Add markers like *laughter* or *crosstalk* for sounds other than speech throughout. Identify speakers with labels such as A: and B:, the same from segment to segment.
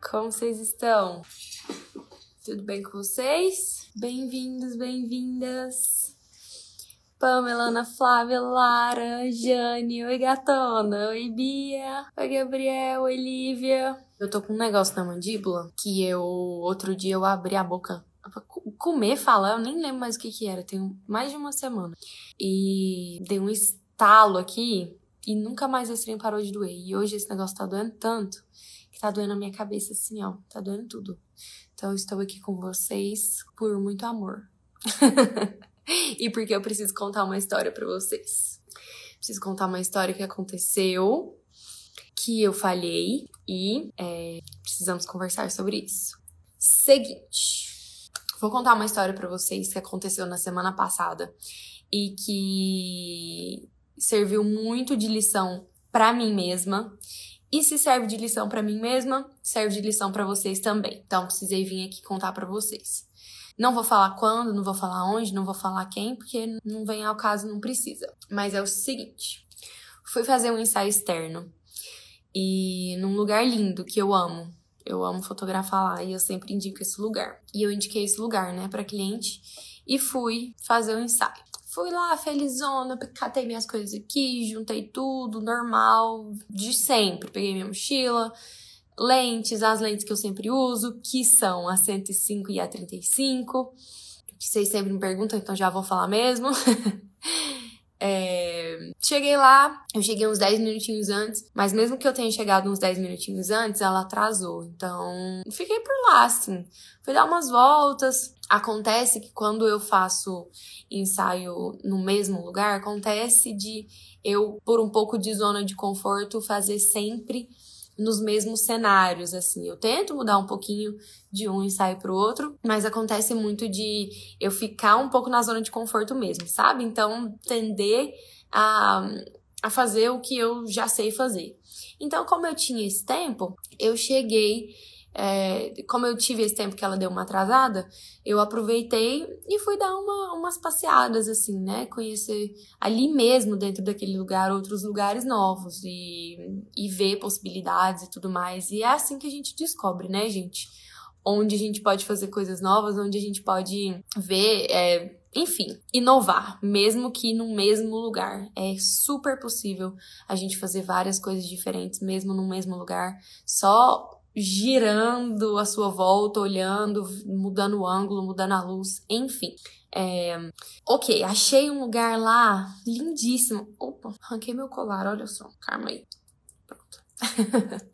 A: Como vocês estão? Tudo bem com vocês? Bem-vindos, bem-vindas. Pamela, Ana Flávia, Lara, Jane, oi gatona, oi Bia, oi Gabriel, oi Lívia. Eu tô com um negócio na mandíbula que eu, outro dia eu abri a boca comer, falar, eu nem lembro mais o que que era, tem mais de uma semana. E dei um estalo aqui e nunca mais esse trem parou de doer. E hoje esse negócio tá doendo tanto tá doendo a minha cabeça assim, ó, tá doendo tudo. Então estou aqui com vocês por muito amor. *laughs* e porque eu preciso contar uma história para vocês. Preciso contar uma história que aconteceu, que eu falhei e é, precisamos conversar sobre isso. Seguinte, vou contar uma história para vocês que aconteceu na semana passada e que serviu muito de lição para mim mesma. E se serve de lição para mim mesma, serve de lição para vocês também. Então precisei vir aqui contar para vocês. Não vou falar quando, não vou falar onde, não vou falar quem, porque não vem ao caso, não precisa. Mas é o seguinte: fui fazer um ensaio externo e num lugar lindo que eu amo. Eu amo fotografar lá e eu sempre indico esse lugar. E eu indiquei esse lugar, né, para cliente e fui fazer o ensaio. Fui lá, felizona, catei minhas coisas aqui, juntei tudo, normal, de sempre. Peguei minha mochila, lentes, as lentes que eu sempre uso, que são a 105 e a 35, que vocês sempre me perguntam, então já vou falar mesmo. *laughs* É... Cheguei lá, eu cheguei uns 10 minutinhos antes, mas mesmo que eu tenha chegado uns 10 minutinhos antes, ela atrasou. Então, fiquei por lá, assim. Fui dar umas voltas. Acontece que quando eu faço ensaio no mesmo lugar, acontece de eu, por um pouco de zona de conforto, fazer sempre nos mesmos cenários, assim. Eu tento mudar um pouquinho de um ensaio pro outro, mas acontece muito de eu ficar um pouco na zona de conforto mesmo, sabe? Então, tender a, a fazer o que eu já sei fazer. Então, como eu tinha esse tempo, eu cheguei é, como eu tive esse tempo que ela deu uma atrasada, eu aproveitei e fui dar uma, umas passeadas, assim, né? Conhecer ali mesmo, dentro daquele lugar, outros lugares novos e, e ver possibilidades e tudo mais. E é assim que a gente descobre, né, gente? Onde a gente pode fazer coisas novas, onde a gente pode ver. É, enfim, inovar, mesmo que no mesmo lugar. É super possível a gente fazer várias coisas diferentes, mesmo no mesmo lugar. Só girando a sua volta, olhando, mudando o ângulo, mudando a luz, enfim. É... Ok, achei um lugar lá lindíssimo. Opa, arranquei meu colar, olha só. Calma aí. Pronto. *laughs*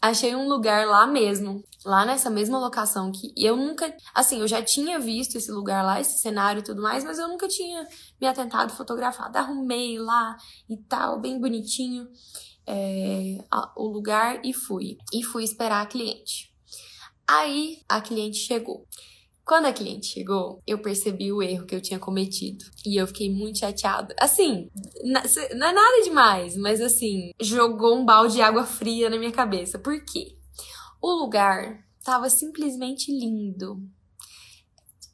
A: achei um lugar lá mesmo, lá nessa mesma locação que eu nunca, assim, eu já tinha visto esse lugar lá, esse cenário e tudo mais, mas eu nunca tinha me atentado fotografado. Arrumei lá e tal, bem bonitinho é, a, o lugar e fui. E fui esperar a cliente. Aí a cliente chegou. Quando a cliente chegou, eu percebi o erro que eu tinha cometido. E eu fiquei muito chateada. Assim, não é nada demais, mas assim, jogou um balde de água fria na minha cabeça. Por quê? O lugar tava simplesmente lindo.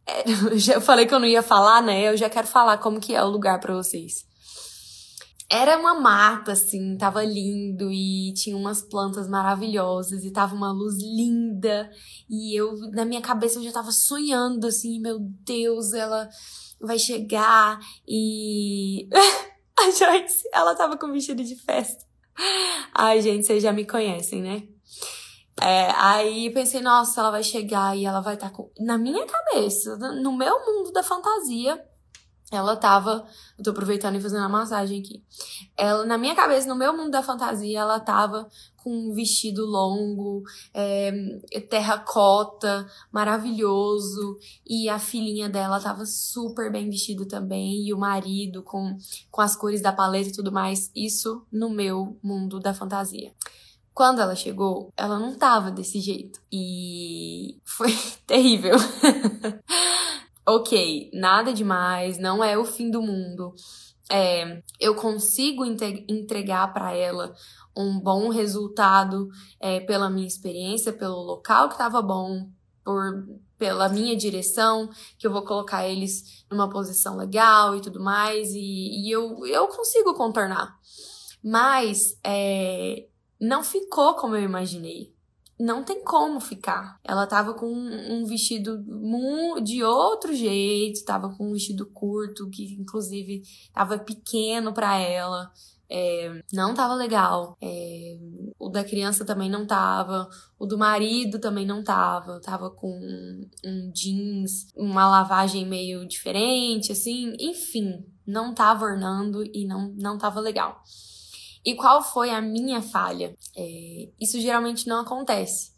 A: É, *laughs* eu falei que eu não ia falar, né? Eu já quero falar como que é o lugar para vocês. Era uma mata, assim, tava lindo e tinha umas plantas maravilhosas e tava uma luz linda. E eu, na minha cabeça, eu já tava sonhando, assim, meu Deus, ela vai chegar e. *laughs* A Joyce, ela tava com vestido de festa. Ai, gente, vocês já me conhecem, né? É, aí pensei, nossa, ela vai chegar e ela vai estar tá com. Na minha cabeça, no meu mundo da fantasia, ela tava. Eu tô aproveitando e fazendo a massagem aqui. Ela, na minha cabeça, no meu mundo da fantasia, ela tava com um vestido longo, é, terracota, maravilhoso. E a filhinha dela tava super bem vestido também. E o marido com, com as cores da paleta e tudo mais. Isso no meu mundo da fantasia. Quando ela chegou, ela não tava desse jeito. E *laughs* foi terrível. *laughs* ok, nada demais, não é o fim do mundo. É, eu consigo entregar para ela um bom resultado é, pela minha experiência, pelo local que estava bom, por, pela minha direção, que eu vou colocar eles numa posição legal e tudo mais, e, e eu, eu consigo contornar. Mas é, não ficou como eu imaginei. Não tem como ficar. Ela tava com um vestido de outro jeito, tava com um vestido curto, que inclusive tava pequeno para ela. É, não tava legal. É, o da criança também não tava. O do marido também não tava. Tava com um jeans, uma lavagem meio diferente, assim. Enfim, não tava ornando e não, não tava legal. E qual foi a minha falha? É, isso geralmente não acontece.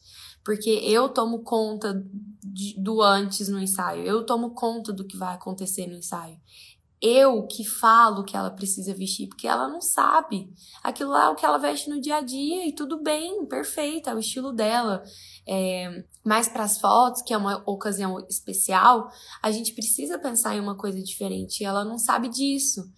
A: Porque eu tomo conta de, do antes no ensaio, eu tomo conta do que vai acontecer no ensaio eu que falo que ela precisa vestir, porque ela não sabe. Aquilo lá é o que ela veste no dia a dia e tudo bem, perfeito, é o estilo dela. É, mais para as fotos, que é uma ocasião especial, a gente precisa pensar em uma coisa diferente e ela não sabe disso.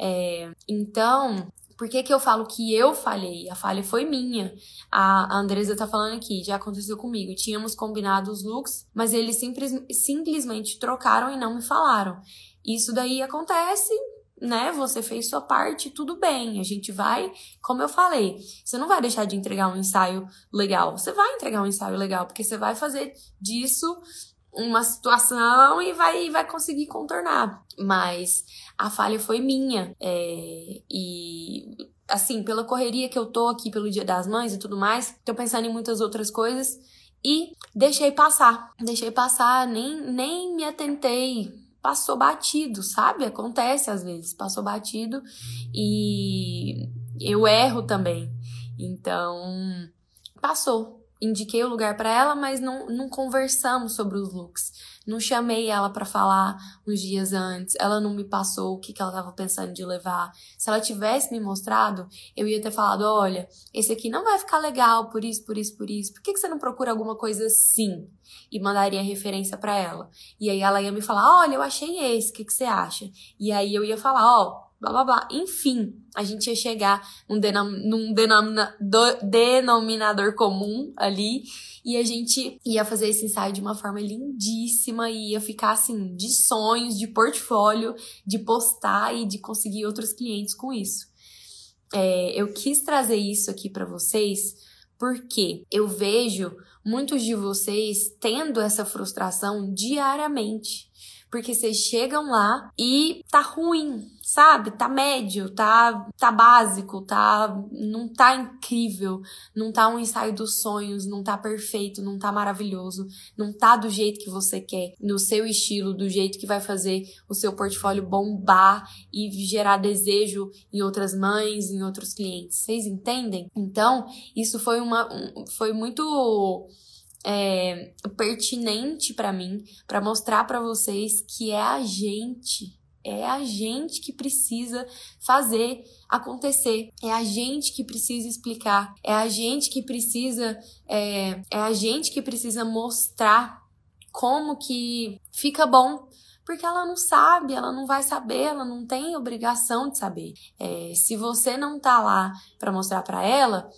A: É, então, por que, que eu falo que eu falhei? A falha foi minha. A, Andresa tá falando aqui, já aconteceu comigo. Tínhamos combinado os looks, mas eles simples, simplesmente trocaram e não me falaram. Isso daí acontece, né? Você fez sua parte, tudo bem. A gente vai, como eu falei, você não vai deixar de entregar um ensaio legal. Você vai entregar um ensaio legal, porque você vai fazer disso uma situação e vai, vai conseguir contornar. Mas a falha foi minha. É, e assim, pela correria que eu tô aqui pelo Dia das Mães e tudo mais, tô pensando em muitas outras coisas e deixei passar. Deixei passar, nem, nem me atentei passou batido, sabe? Acontece às vezes, passou batido e eu erro também. Então, passou. Indiquei o lugar para ela, mas não, não conversamos sobre os looks. Não chamei ela para falar uns dias antes. Ela não me passou o que, que ela estava pensando de levar. Se ela tivesse me mostrado, eu ia ter falado: olha, esse aqui não vai ficar legal por isso, por isso, por isso. Por que, que você não procura alguma coisa assim? e mandaria referência para ela. E aí ela ia me falar: "Olha, eu achei esse, o que que você acha?". E aí eu ia falar: "Ó, oh, blá blá blá". Enfim, a gente ia chegar num, denom num denomina do denominador comum ali e a gente ia fazer esse ensaio de uma forma lindíssima e ia ficar assim de sonhos, de portfólio, de postar e de conseguir outros clientes com isso. É, eu quis trazer isso aqui para vocês porque eu vejo muitos de vocês tendo essa frustração diariamente. Porque vocês chegam lá e tá ruim, sabe? Tá médio, tá, tá básico, tá, não tá incrível, não tá um ensaio dos sonhos, não tá perfeito, não tá maravilhoso, não tá do jeito que você quer, no seu estilo, do jeito que vai fazer o seu portfólio bombar e gerar desejo em outras mães, em outros clientes. Vocês entendem? Então, isso foi uma, foi muito é, pertinente para mim, para mostrar para vocês que é a gente, é a gente que precisa fazer acontecer, é a gente que precisa explicar, é a gente que precisa, é, é a gente que precisa mostrar como que fica bom, porque ela não sabe, ela não vai saber, ela não tem obrigação de saber. É, se você não tá lá para mostrar para ela,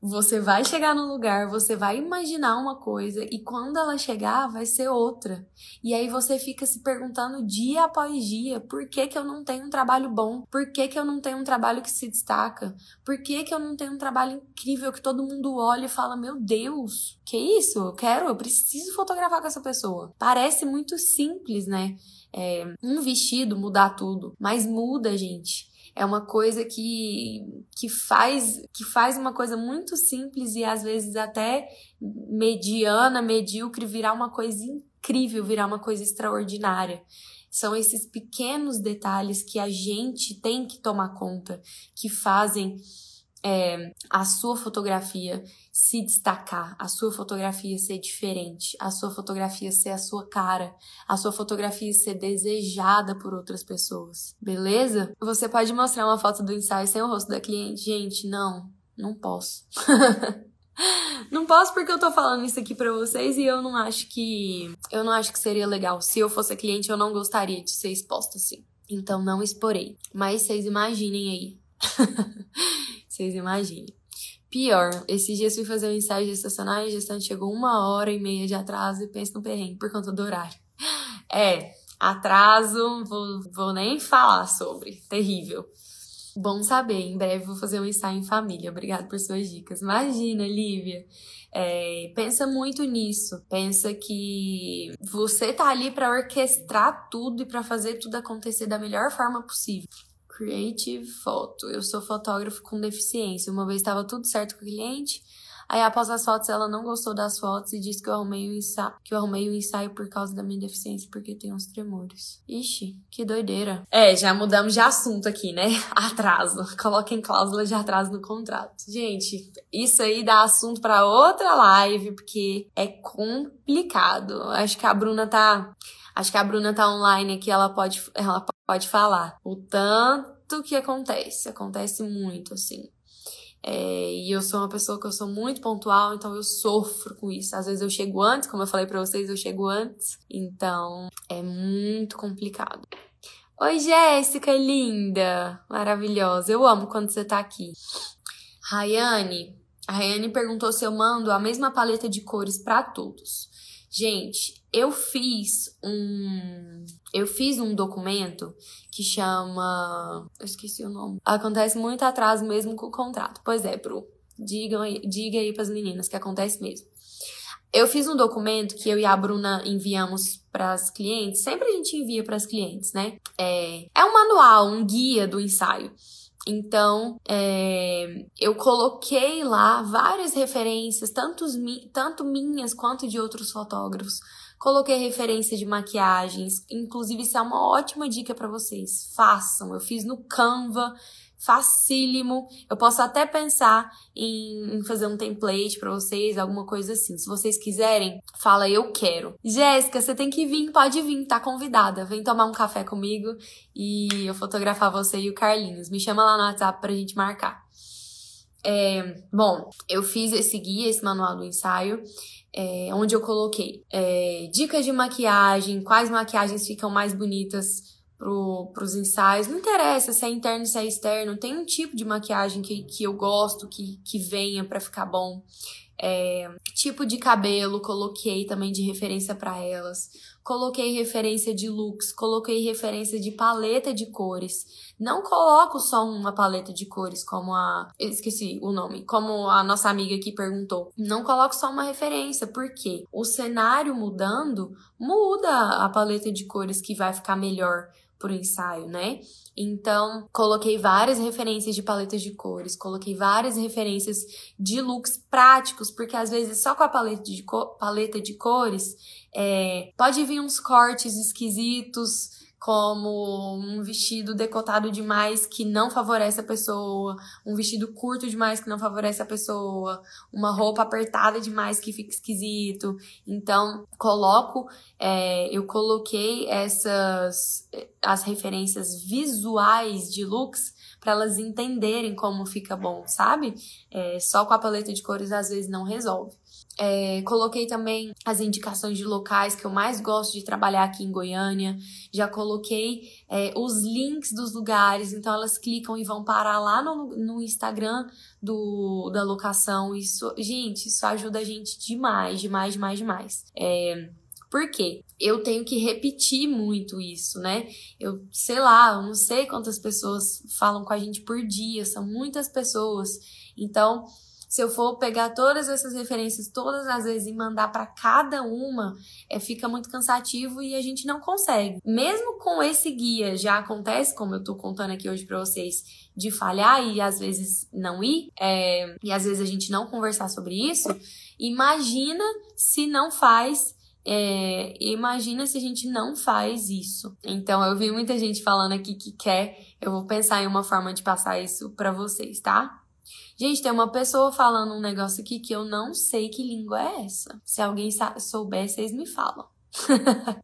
A: você vai chegar no lugar, você vai imaginar uma coisa e quando ela chegar vai ser outra. E aí você fica se perguntando dia após dia, por que que eu não tenho um trabalho bom? Por que que eu não tenho um trabalho que se destaca? Por que que eu não tenho um trabalho incrível que todo mundo olha e fala, meu Deus, que isso? Eu quero, eu preciso fotografar com essa pessoa. Parece muito simples, né? É, um vestido mudar tudo, mas muda, gente é uma coisa que, que faz que faz uma coisa muito simples e às vezes até mediana, medíocre virar uma coisa incrível, virar uma coisa extraordinária. São esses pequenos detalhes que a gente tem que tomar conta, que fazem é, a sua fotografia se destacar, a sua fotografia ser diferente, a sua fotografia ser a sua cara, a sua fotografia ser desejada por outras pessoas, beleza? Você pode mostrar uma foto do ensaio sem o rosto da cliente? Gente, não, não posso. *laughs* não posso porque eu tô falando isso aqui para vocês e eu não acho que eu não acho que seria legal. Se eu fosse cliente, eu não gostaria de ser exposta assim. Então não exporei. Mas vocês imaginem aí. *laughs* Vocês imaginem. Pior, esses dias fui fazer um ensaio gestacional e a gestante chegou uma hora e meia de atraso e pensa no perrengue por conta do horário. É, atraso, vou, vou nem falar sobre. Terrível. Bom saber, em breve vou fazer um ensaio em família. Obrigada por suas dicas. Imagina, Lívia. É, pensa muito nisso. Pensa que você tá ali para orquestrar tudo e para fazer tudo acontecer da melhor forma possível. Creative Photo. Eu sou fotógrafo com deficiência. Uma vez estava tudo certo com o cliente, Aí após as fotos, ela não gostou das fotos e disse que eu arrumei o ensaio, que eu arrumei o ensaio por causa da minha deficiência, porque tem uns tremores. Ixi, que doideira. É, já mudamos de assunto aqui, né? *laughs* Atraso. Coloquem cláusula de atraso no contrato. Gente, isso aí dá assunto para outra live, porque é complicado. Acho que a Bruna tá Acho que a Bruna tá online aqui, ela pode, ela pode falar. O tanto que acontece, acontece muito, assim. É, e eu sou uma pessoa que eu sou muito pontual, então eu sofro com isso. Às vezes eu chego antes, como eu falei para vocês, eu chego antes. Então é muito complicado. Oi, Jéssica, linda, maravilhosa. Eu amo quando você tá aqui. Rayane, a Rayane perguntou se eu mando a mesma paleta de cores para todos. Gente, eu fiz um eu fiz um documento que chama, eu esqueci o nome. Acontece muito atraso mesmo com o contrato. Pois é, Bru. Diga diga aí pras meninas que acontece mesmo. Eu fiz um documento que eu e a Bruna enviamos para as clientes. Sempre a gente envia para as clientes, né? É, é um manual, um guia do ensaio. Então, é, eu coloquei lá várias referências, tantos, tanto minhas quanto de outros fotógrafos. Coloquei referência de maquiagens, inclusive isso é uma ótima dica para vocês. Façam, eu fiz no Canva, facílimo. Eu posso até pensar em, fazer um template para vocês, alguma coisa assim. Se vocês quiserem, fala eu quero. Jéssica, você tem que vir, pode vir, tá convidada. Vem tomar um café comigo e eu fotografar você e o Carlinhos. Me chama lá no WhatsApp pra gente marcar. É, bom, eu fiz esse guia, esse manual do ensaio. É, onde eu coloquei é, dicas de maquiagem, quais maquiagens ficam mais bonitas para os ensaios. Não interessa se é interno, se é externo. Tem um tipo de maquiagem que, que eu gosto, que, que venha para ficar bom. É, tipo de cabelo, coloquei também de referência para elas. Coloquei referência de looks, coloquei referência de paleta de cores. Não coloco só uma paleta de cores, como a. Esqueci o nome. Como a nossa amiga aqui perguntou. Não coloco só uma referência, porque o cenário mudando, muda a paleta de cores que vai ficar melhor pro ensaio, né? Então, coloquei várias referências de paletas de cores, coloquei várias referências de looks práticos, porque às vezes só com a paleta de, paleta de cores é, pode vir uns cortes esquisitos, como um vestido decotado demais que não favorece a pessoa, um vestido curto demais que não favorece a pessoa, uma roupa apertada demais que fica esquisito. Então, coloco, é, eu coloquei essas as referências visuais de looks para elas entenderem como fica bom, sabe? É, só com a paleta de cores às vezes não resolve. É, coloquei também as indicações de locais que eu mais gosto de trabalhar aqui em Goiânia. Já coloquei é, os links dos lugares, então elas clicam e vão parar lá no, no Instagram do, da locação. Isso, gente, isso ajuda a gente demais, demais, demais, demais. É, por quê? Eu tenho que repetir muito isso, né? Eu sei lá, eu não sei quantas pessoas falam com a gente por dia, são muitas pessoas. Então, se eu for pegar todas essas referências todas as vezes e mandar para cada uma, é, fica muito cansativo e a gente não consegue. Mesmo com esse guia, já acontece, como eu tô contando aqui hoje para vocês, de falhar e às vezes não ir, é, e às vezes a gente não conversar sobre isso. Imagina se não faz é, imagina se a gente não faz isso. Então, eu vi muita gente falando aqui que quer. Eu vou pensar em uma forma de passar isso para vocês, tá? Gente, tem uma pessoa falando um negócio aqui que eu não sei que língua é essa. Se alguém souber, vocês me falam. *laughs*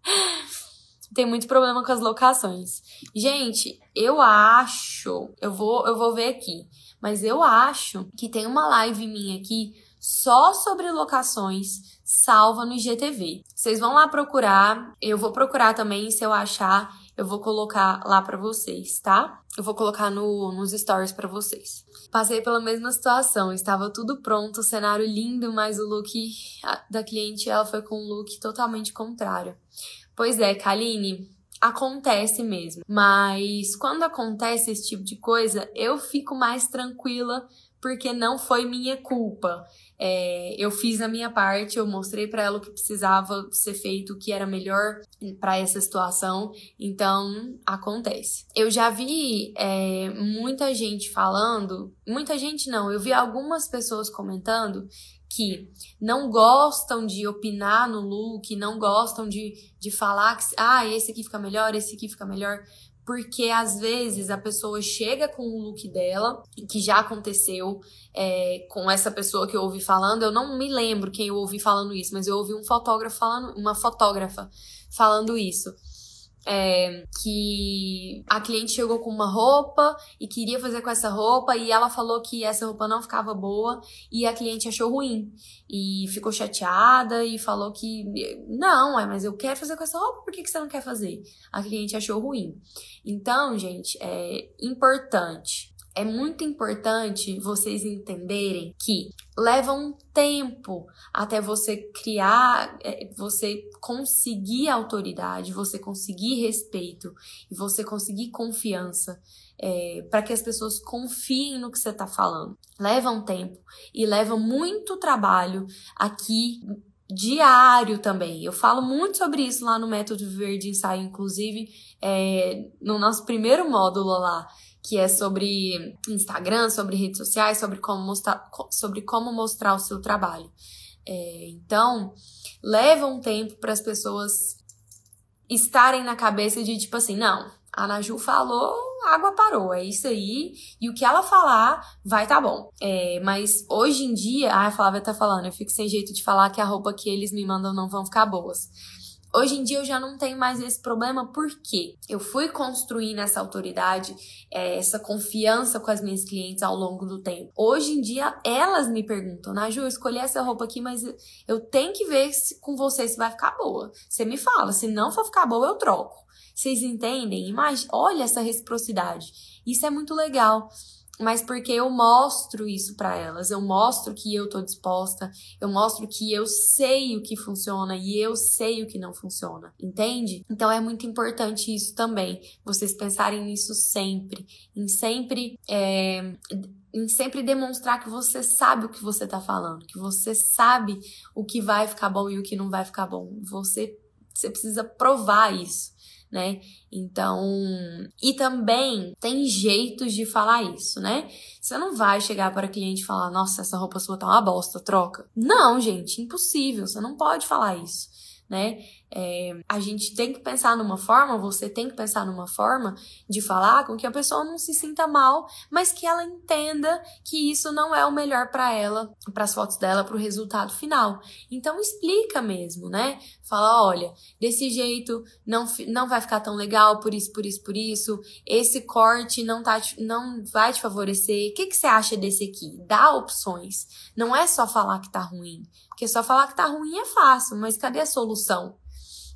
A: tem muito problema com as locações. Gente, eu acho, eu vou, eu vou ver aqui, mas eu acho que tem uma live minha aqui só sobre locações salva no IGTV. Vocês vão lá procurar, eu vou procurar também se eu achar eu vou colocar lá para vocês, tá? Eu vou colocar no, nos stories para vocês. Passei pela mesma situação, estava tudo pronto, o cenário lindo, mas o look da cliente ela foi com um look totalmente contrário. Pois é, Kaline, acontece mesmo. Mas quando acontece esse tipo de coisa, eu fico mais tranquila porque não foi minha culpa. É, eu fiz a minha parte, eu mostrei para ela o que precisava ser feito, o que era melhor para essa situação, então acontece. Eu já vi é, muita gente falando, muita gente não, eu vi algumas pessoas comentando que não gostam de opinar no look, não gostam de, de falar que ah, esse aqui fica melhor, esse aqui fica melhor, porque às vezes a pessoa chega com o look dela, que já aconteceu é, com essa pessoa que eu ouvi falando, eu não me lembro quem eu ouvi falando isso, mas eu ouvi um fotógrafo falando, uma fotógrafa falando isso é, que a cliente chegou com uma roupa e queria fazer com essa roupa e ela falou que essa roupa não ficava boa e a cliente achou ruim e ficou chateada e falou que não, é, mas eu quero fazer com essa roupa, por que, que você não quer fazer? A cliente achou ruim. Então, gente, é importante é muito importante vocês entenderem que leva um tempo até você criar, é, você conseguir autoridade, você conseguir respeito e você conseguir confiança é, para que as pessoas confiem no que você está falando. Leva um tempo e leva muito trabalho aqui diário também. Eu falo muito sobre isso lá no Método Verde Ensaio, inclusive é, no nosso primeiro módulo lá que é sobre Instagram, sobre redes sociais, sobre como mostrar, sobre como mostrar o seu trabalho. É, então, leva um tempo para as pessoas estarem na cabeça de tipo assim, não, a Naju falou, água parou, é isso aí, e o que ela falar vai tá bom. É, mas hoje em dia, ah, a Flávia tá falando, eu fico sem jeito de falar que a roupa que eles me mandam não vão ficar boas. Hoje em dia eu já não tenho mais esse problema porque eu fui construindo essa autoridade, é, essa confiança com as minhas clientes ao longo do tempo. Hoje em dia elas me perguntam, Naju, eu escolhi essa roupa aqui, mas eu tenho que ver se, com você se vai ficar boa. Você me fala, se não for ficar boa, eu troco. Vocês entendem? Imagina, olha essa reciprocidade. Isso é muito legal mas porque eu mostro isso para elas, eu mostro que eu tô disposta, eu mostro que eu sei o que funciona e eu sei o que não funciona, entende? Então é muito importante isso também, vocês pensarem nisso sempre, em sempre é, em sempre demonstrar que você sabe o que você tá falando, que você sabe o que vai ficar bom e o que não vai ficar bom. Você, você precisa provar isso né? Então, e também tem jeitos de falar isso, né? Você não vai chegar para cliente e falar: "Nossa, essa roupa sua tá uma bosta, troca". Não, gente, impossível. Você não pode falar isso né? É, a gente tem que pensar numa forma, você tem que pensar numa forma de falar com que a pessoa não se sinta mal, mas que ela entenda que isso não é o melhor para ela, para as fotos dela, para o resultado final. Então explica mesmo, né? Fala, olha, desse jeito não, não vai ficar tão legal, por isso, por isso, por isso. Esse corte não tá, não vai te favorecer. O que, que você acha desse aqui? Dá opções. Não é só falar que tá ruim. Porque só falar que tá ruim é fácil, mas cadê a solução?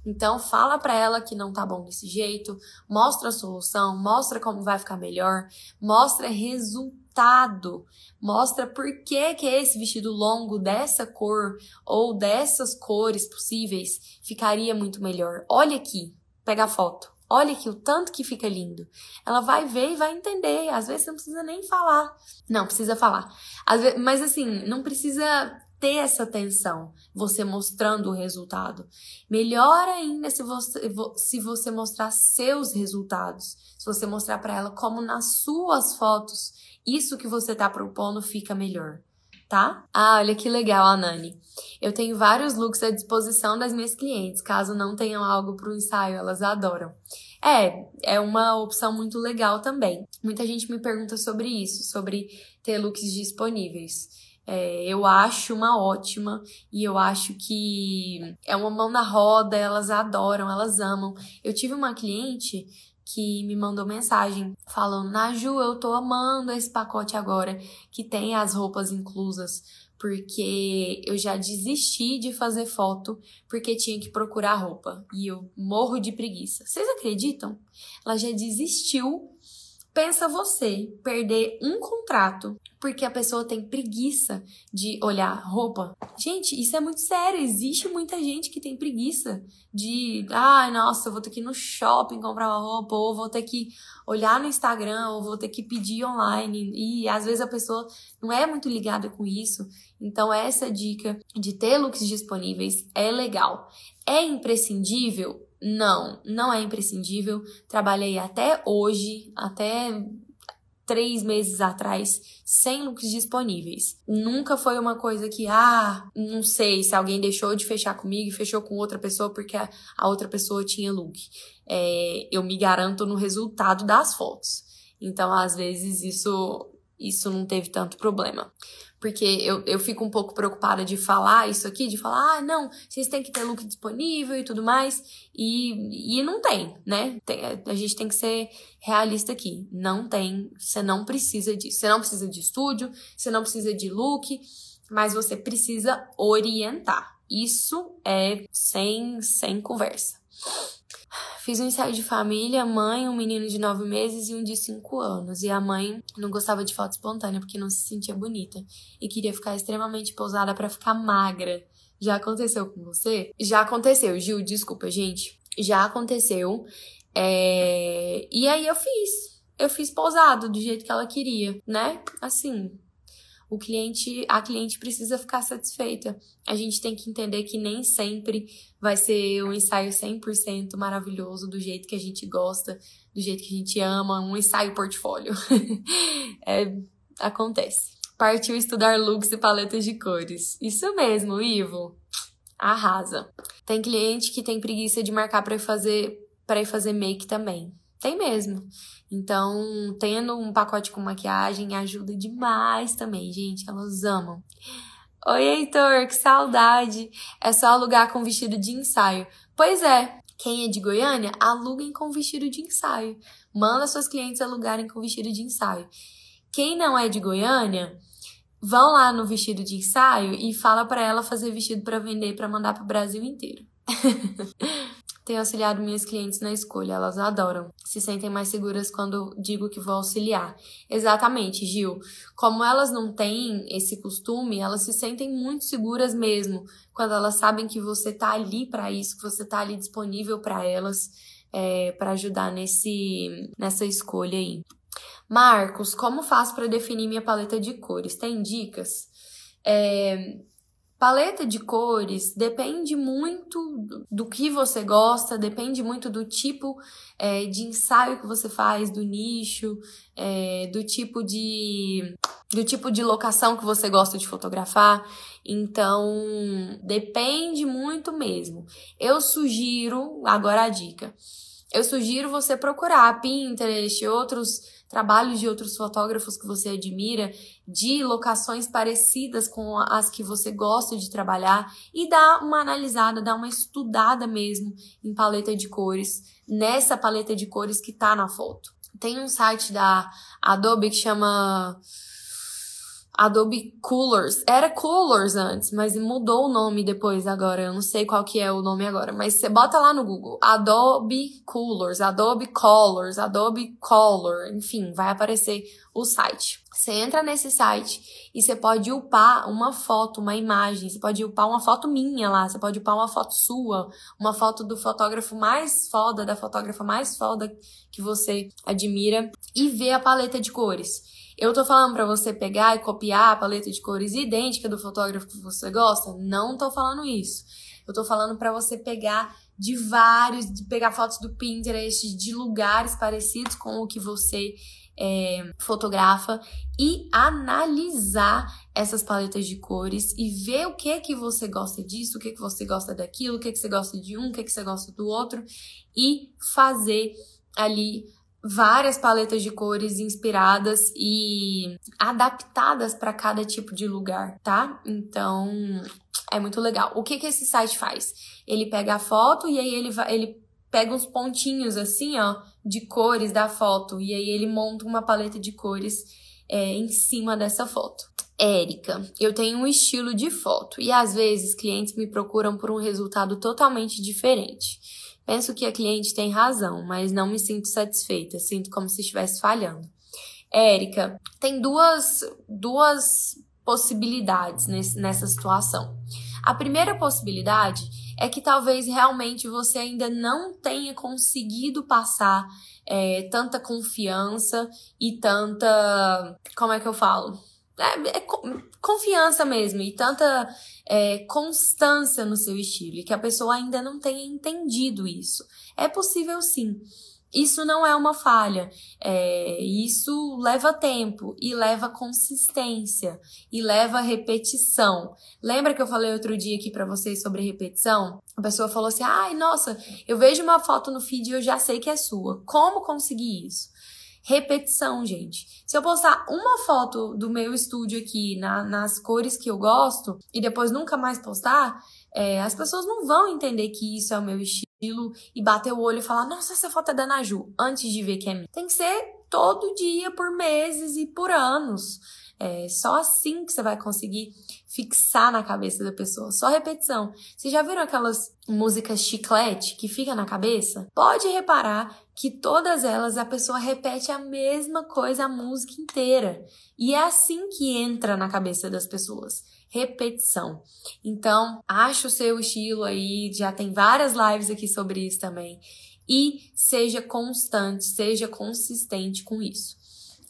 A: Então fala para ela que não tá bom desse jeito, mostra a solução, mostra como vai ficar melhor, mostra resultado, mostra por que que esse vestido longo dessa cor ou dessas cores possíveis ficaria muito melhor. Olha aqui, pega a foto. Olha aqui o tanto que fica lindo. Ela vai ver e vai entender. Às vezes não precisa nem falar. Não, precisa falar. Vezes, mas assim, não precisa ter essa atenção, você mostrando o resultado. Melhor ainda se você, se você mostrar seus resultados, se você mostrar para ela como nas suas fotos isso que você está propondo fica melhor, tá? Ah, olha que legal, Anani. Eu tenho vários looks à disposição das minhas clientes, caso não tenham algo para o ensaio, elas adoram. É, é uma opção muito legal também. Muita gente me pergunta sobre isso, sobre ter looks disponíveis. É, eu acho uma ótima e eu acho que é uma mão na roda, elas adoram, elas amam. Eu tive uma cliente que me mandou mensagem falando: Naju, eu tô amando esse pacote agora que tem as roupas inclusas, porque eu já desisti de fazer foto porque tinha que procurar roupa e eu morro de preguiça. Vocês acreditam? Ela já desistiu Pensa você perder um contrato porque a pessoa tem preguiça de olhar roupa. Gente, isso é muito sério. Existe muita gente que tem preguiça de, ai, ah, nossa, eu vou ter que ir no shopping comprar uma roupa, ou vou ter que olhar no Instagram, ou vou ter que pedir online. E às vezes a pessoa não é muito ligada com isso. Então, essa dica de ter looks disponíveis é legal. É imprescindível? Não, não é imprescindível. Trabalhei até hoje, até três meses atrás sem looks disponíveis. Nunca foi uma coisa que, ah, não sei se alguém deixou de fechar comigo e fechou com outra pessoa porque a, a outra pessoa tinha look. É, eu me garanto no resultado das fotos. Então, às vezes, isso, isso não teve tanto problema porque eu, eu fico um pouco preocupada de falar isso aqui, de falar, ah, não, vocês têm que ter look disponível e tudo mais, e, e não tem, né? Tem, a gente tem que ser realista aqui. Não tem, você não precisa disso. Você não precisa de estúdio, você não precisa de look, mas você precisa orientar. Isso é sem, sem conversa. Fiz um ensaio de família, mãe, um menino de nove meses e um de cinco anos. E a mãe não gostava de foto espontânea porque não se sentia bonita e queria ficar extremamente pousada para ficar magra. Já aconteceu com você? Já aconteceu, Gil, desculpa, gente. Já aconteceu. É... E aí eu fiz. Eu fiz pousado do jeito que ela queria, né? Assim, o cliente, a cliente precisa ficar satisfeita. A gente tem que entender que nem sempre vai ser um ensaio 100% maravilhoso, do jeito que a gente gosta, do jeito que a gente ama, um ensaio portfólio. *laughs* é, acontece. Partiu estudar looks e paletas de cores. Isso mesmo, Ivo. Arrasa. Tem cliente que tem preguiça de marcar para fazer para ir fazer make também. Tem mesmo. Então, tendo um pacote com maquiagem ajuda demais também, gente. Elas amam. Oi, Heitor, que saudade! É só alugar com vestido de ensaio. Pois é, quem é de Goiânia, aluguem com vestido de ensaio. Manda seus clientes alugarem com vestido de ensaio. Quem não é de Goiânia, vão lá no vestido de ensaio e fala para ela fazer vestido para vender para mandar para o Brasil inteiro. *laughs* Tenho auxiliado minhas clientes na escolha, elas adoram. Se sentem mais seguras quando digo que vou auxiliar. Exatamente, Gil. Como elas não têm esse costume, elas se sentem muito seguras mesmo quando elas sabem que você tá ali para isso, que você tá ali disponível para elas, é, para ajudar nesse nessa escolha aí. Marcos, como faço para definir minha paleta de cores? Tem dicas? É, Paleta de cores depende muito do que você gosta, depende muito do tipo é, de ensaio que você faz, do nicho, é, do tipo de do tipo de locação que você gosta de fotografar. Então, depende muito mesmo. Eu sugiro, agora a dica. Eu sugiro você procurar Pinterest, outros trabalhos de outros fotógrafos que você admira, de locações parecidas com as que você gosta de trabalhar e dar uma analisada, dar uma estudada mesmo em paleta de cores, nessa paleta de cores que tá na foto. Tem um site da Adobe que chama Adobe Colors. Era Colors antes, mas mudou o nome depois agora. Eu não sei qual que é o nome agora, mas você bota lá no Google Adobe Colors, Adobe Colors, Adobe Color, enfim, vai aparecer o site. Você entra nesse site e você pode upar uma foto, uma imagem, você pode upar uma foto minha lá, você pode upar uma foto sua, uma foto do fotógrafo mais foda, da fotógrafa mais foda que você admira e ver a paleta de cores. Eu tô falando para você pegar e copiar a paleta de cores idêntica do fotógrafo que você gosta? Não tô falando isso. Eu tô falando para você pegar de vários, de pegar fotos do Pinterest, de lugares parecidos com o que você é, fotografa e analisar essas paletas de cores e ver o que que você gosta disso, o que que você gosta daquilo, o que que você gosta de um, o que que você gosta do outro e fazer ali várias paletas de cores inspiradas e adaptadas para cada tipo de lugar, tá? Então, é muito legal. O que que esse site faz? Ele pega a foto e aí ele ele pega uns pontinhos assim, ó, de cores da foto e aí ele monta uma paleta de cores é, em cima dessa foto. Érica, eu tenho um estilo de foto e às vezes clientes me procuram por um resultado totalmente diferente. Penso que a cliente tem razão, mas não me sinto satisfeita, sinto como se estivesse falhando. Érica, tem duas, duas possibilidades nesse, nessa situação. A primeira possibilidade é que talvez realmente você ainda não tenha conseguido passar é, tanta confiança e tanta. Como é que eu falo? É, é confiança mesmo e tanta é, constância no seu estilo e que a pessoa ainda não tenha entendido isso. É possível sim. Isso não é uma falha. É, isso leva tempo e leva consistência e leva repetição. Lembra que eu falei outro dia aqui para vocês sobre repetição? A pessoa falou assim: ai, nossa, eu vejo uma foto no feed e eu já sei que é sua. Como conseguir isso? Repetição, gente. Se eu postar uma foto do meu estúdio aqui na, nas cores que eu gosto e depois nunca mais postar, é, as pessoas não vão entender que isso é o meu estilo e bater o olho e falar, nossa, essa foto é da Naju, antes de ver que é minha. Tem que ser todo dia, por meses e por anos. É só assim que você vai conseguir fixar na cabeça da pessoa. Só repetição. Vocês já viram aquelas músicas chiclete que fica na cabeça? Pode reparar que todas elas a pessoa repete a mesma coisa a música inteira. E é assim que entra na cabeça das pessoas. Repetição. Então, acha o seu estilo aí, já tem várias lives aqui sobre isso também. E seja constante, seja consistente com isso.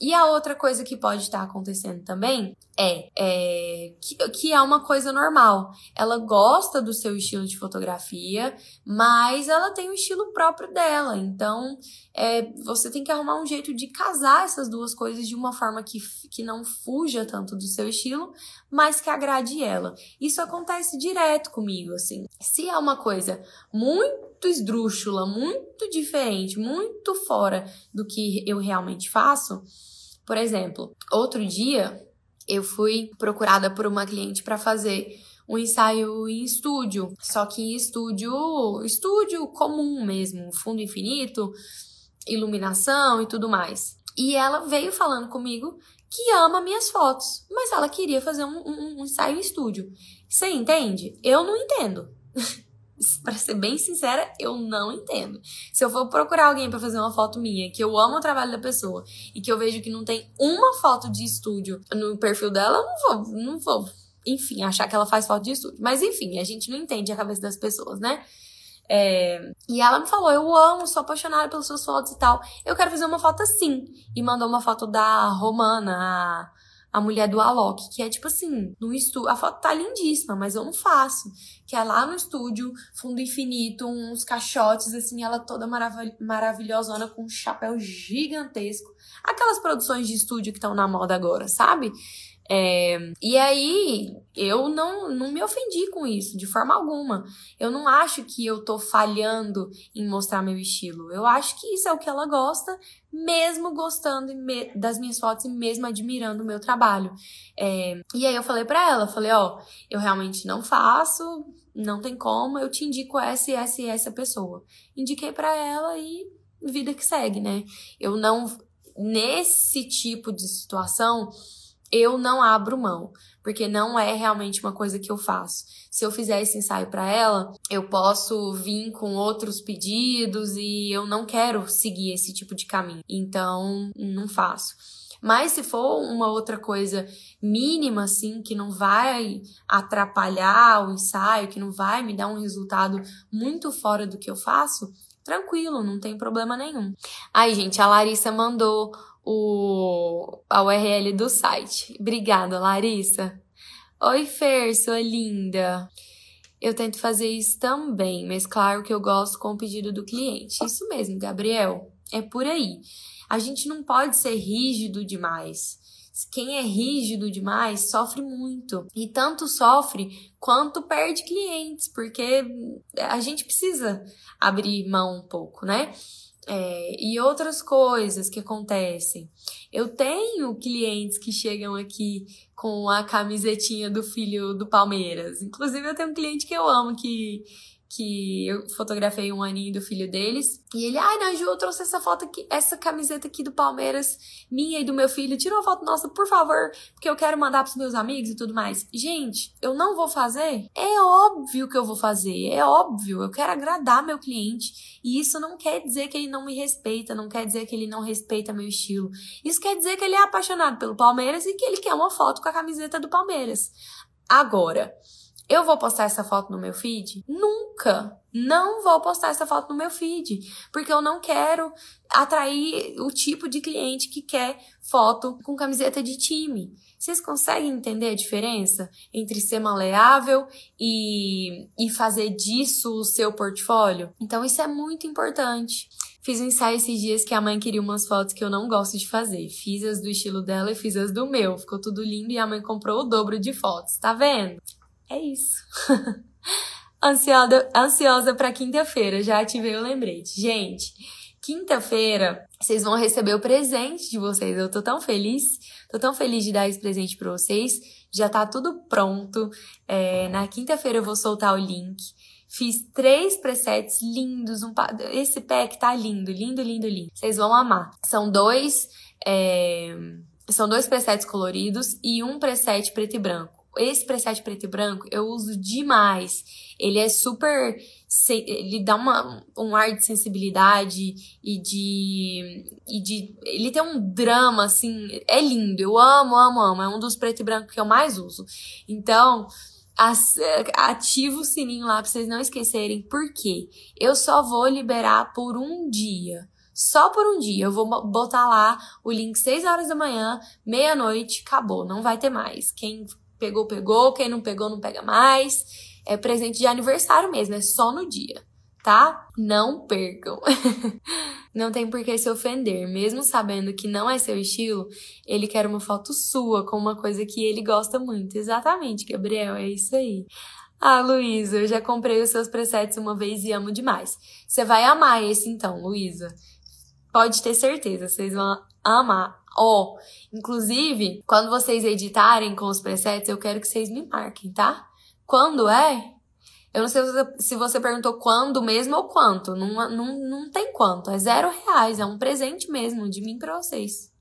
A: E a outra coisa que pode estar acontecendo também é, é que, que, é uma coisa normal. Ela gosta do seu estilo de fotografia, mas ela tem o estilo próprio dela. Então, é, você tem que arrumar um jeito de casar essas duas coisas de uma forma que, que não fuja tanto do seu estilo, mas que agrade ela. Isso acontece direto comigo, assim. Se é uma coisa muito esdrúxula, muito diferente, muito fora do que eu realmente faço, por exemplo, outro dia eu fui procurada por uma cliente para fazer um ensaio em estúdio, só que em estúdio, estúdio comum mesmo, fundo infinito, iluminação e tudo mais. E ela veio falando comigo que ama minhas fotos, mas ela queria fazer um, um, um ensaio em estúdio. Você entende? Eu não entendo. *laughs* para ser bem sincera, eu não entendo. Se eu for procurar alguém para fazer uma foto minha, que eu amo o trabalho da pessoa e que eu vejo que não tem uma foto de estúdio no perfil dela, eu não vou, não vou, enfim, achar que ela faz foto de estúdio. Mas enfim, a gente não entende a cabeça das pessoas, né? É... E ela me falou: Eu amo, sou apaixonada pelas suas fotos e tal. Eu quero fazer uma foto assim. E mandou uma foto da Romana, a a mulher do Alok, que é tipo assim, no estúdio, a foto tá lindíssima, mas eu não faço. Que é lá no estúdio, fundo infinito, uns caixotes, assim, ela toda marav maravilhosona, com um chapéu gigantesco. Aquelas produções de estúdio que estão na moda agora, sabe? É, e aí, eu não, não me ofendi com isso, de forma alguma. Eu não acho que eu tô falhando em mostrar meu estilo. Eu acho que isso é o que ela gosta, mesmo gostando das minhas fotos e mesmo admirando o meu trabalho. É, e aí eu falei para ela, falei, ó, eu realmente não faço, não tem como, eu te indico essa e essa e essa pessoa. Indiquei para ela e vida que segue, né? Eu não, nesse tipo de situação, eu não abro mão, porque não é realmente uma coisa que eu faço. Se eu fizer esse ensaio para ela, eu posso vir com outros pedidos e eu não quero seguir esse tipo de caminho. Então, não faço. Mas se for uma outra coisa mínima, assim, que não vai atrapalhar o ensaio, que não vai me dar um resultado muito fora do que eu faço, tranquilo, não tem problema nenhum. Aí, gente, a Larissa mandou o, a URL do site. Obrigada, Larissa. Oi, Fer, sua linda. Eu tento fazer isso também, mas claro que eu gosto com o pedido do cliente. Isso mesmo, Gabriel. É por aí. A gente não pode ser rígido demais. Quem é rígido demais sofre muito. E tanto sofre quanto perde clientes, porque a gente precisa abrir mão um pouco, né? É, e outras coisas que acontecem. Eu tenho clientes que chegam aqui com a camisetinha do filho do Palmeiras. Inclusive, eu tenho um cliente que eu amo que, que eu fotografei um aninho do filho deles. E ele, ai, Nanju, eu trouxe essa foto aqui, essa camiseta aqui do Palmeiras, minha e do meu filho. Tira uma foto nossa, por favor, porque eu quero mandar pros meus amigos e tudo mais. Gente, eu não vou fazer? É óbvio que eu vou fazer, é óbvio. Eu quero agradar meu cliente. E isso não quer dizer que ele não me respeita, não quer dizer que ele não respeita meu estilo. Isso quer dizer que ele é apaixonado pelo Palmeiras e que ele quer uma foto com a camiseta do Palmeiras. Agora, eu vou postar essa foto no meu feed? Nunca! Não vou postar essa foto no meu feed, porque eu não quero atrair o tipo de cliente que quer foto com camiseta de time. Vocês conseguem entender a diferença entre ser maleável e, e fazer disso o seu portfólio? Então, isso é muito importante. Fiz um ensaio esses dias que a mãe queria umas fotos que eu não gosto de fazer. Fiz as do estilo dela e fiz as do meu. Ficou tudo lindo e a mãe comprou o dobro de fotos. Tá vendo? É isso. *laughs* ansiosa para quinta-feira, já ativei o lembrete. Gente, quinta-feira vocês vão receber o presente de vocês. Eu tô tão feliz, tô tão feliz de dar esse presente para vocês. Já tá tudo pronto. É, na quinta-feira eu vou soltar o link. Fiz três presets lindos. Um, esse pack tá lindo, lindo, lindo, lindo. Vocês vão amar. São dois. É, são dois presets coloridos e um preset preto e branco esse preset preto e branco eu uso demais. Ele é super. Ele dá uma, um ar de sensibilidade e de. E de. Ele tem um drama, assim. É lindo. Eu amo, amo, amo. É um dos preto e branco que eu mais uso. Então. Ativa o sininho lá pra vocês não esquecerem. Por quê? Eu só vou liberar por um dia só por um dia. Eu vou botar lá o link 6 horas da manhã, meia-noite, acabou, não vai ter mais. Quem Pegou, pegou. Quem não pegou, não pega mais. É presente de aniversário mesmo, é só no dia, tá? Não percam. *laughs* não tem por que se ofender. Mesmo sabendo que não é seu estilo, ele quer uma foto sua com uma coisa que ele gosta muito. Exatamente, Gabriel, é isso aí. Ah, Luísa, eu já comprei os seus presets uma vez e amo demais. Você vai amar esse então, Luísa. Pode ter certeza, vocês vão amar. Ó, oh, inclusive, quando vocês editarem com os presets, eu quero que vocês me marquem, tá? Quando é? Eu não sei se você perguntou quando mesmo ou quanto. Não, não, não tem quanto. É zero reais. É um presente mesmo de mim para vocês.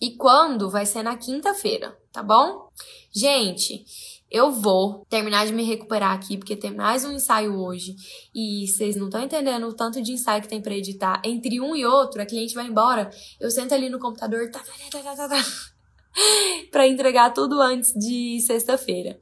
A: E quando? Vai ser na quinta-feira, tá bom? Gente, eu vou terminar de me recuperar aqui, porque tem mais um ensaio hoje. E vocês não estão entendendo o tanto de ensaio que tem para editar. Entre um e outro, a cliente vai embora. Eu sento ali no computador tá, tá, tá, tá, tá, *laughs* pra entregar tudo antes de sexta-feira.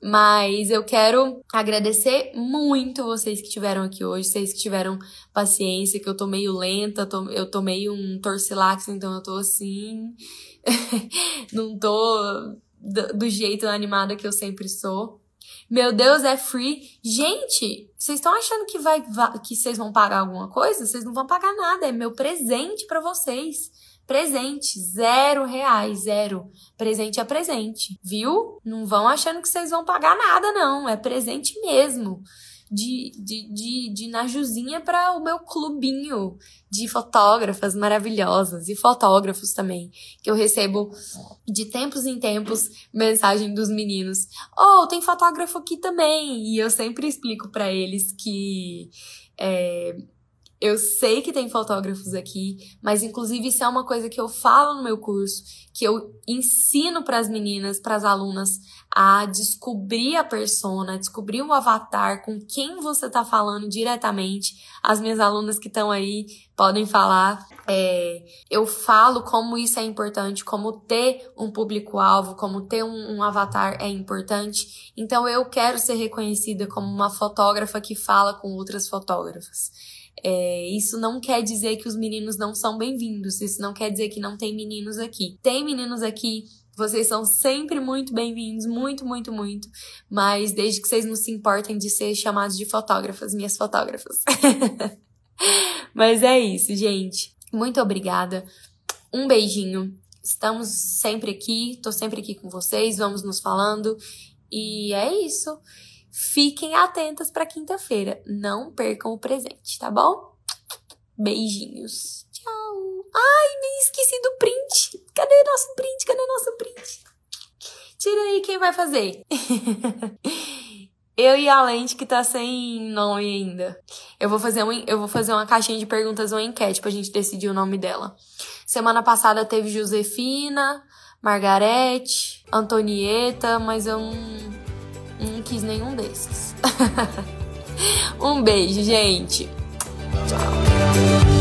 A: Mas eu quero agradecer muito vocês que estiveram aqui hoje, vocês que tiveram paciência, que eu tô meio lenta, tô, eu tô meio um torcilax, então eu tô assim. *laughs* não tô do, do jeito animada que eu sempre sou. Meu Deus, é free. Gente, vocês estão achando que vai que vocês vão pagar alguma coisa? Vocês não vão pagar nada, é meu presente para vocês. Presente, zero reais, zero. Presente é presente, viu? Não vão achando que vocês vão pagar nada, não. É presente mesmo de, de, de, de Najuzinha para o meu clubinho de fotógrafas maravilhosas e fotógrafos também, que eu recebo de tempos em tempos mensagem dos meninos: "Oh, tem fotógrafo aqui também". E eu sempre explico para eles que é, eu sei que tem fotógrafos aqui, mas inclusive isso é uma coisa que eu falo no meu curso, que eu ensino para as meninas, para as alunas a descobrir a persona, descobrir o avatar com quem você está falando diretamente. As minhas alunas que estão aí podem falar. É, eu falo como isso é importante, como ter um público-alvo, como ter um, um avatar é importante. Então eu quero ser reconhecida como uma fotógrafa que fala com outras fotógrafas. É, isso não quer dizer que os meninos não são bem-vindos, isso não quer dizer que não tem meninos aqui. Tem meninos aqui, vocês são sempre muito bem-vindos, muito, muito, muito. Mas desde que vocês não se importem de ser chamados de fotógrafas, minhas fotógrafas. *laughs* Mas é isso, gente. Muito obrigada. Um beijinho. Estamos sempre aqui, tô sempre aqui com vocês, vamos nos falando. E é isso. Fiquem atentas para quinta-feira. Não percam o presente, tá bom? Beijinhos. Tchau. Ai, nem esqueci do print. Cadê nosso print? Cadê nosso print? Tira aí quem vai fazer. *laughs* Eu e a Lente que tá sem nome ainda. Eu vou fazer um, eu vou fazer uma caixinha de perguntas, uma enquete pra gente decidir o nome dela. Semana passada teve Josefina, Margarete, Antonieta, mas eu não, não quis nenhum desses. *laughs* um beijo, gente. Tchau.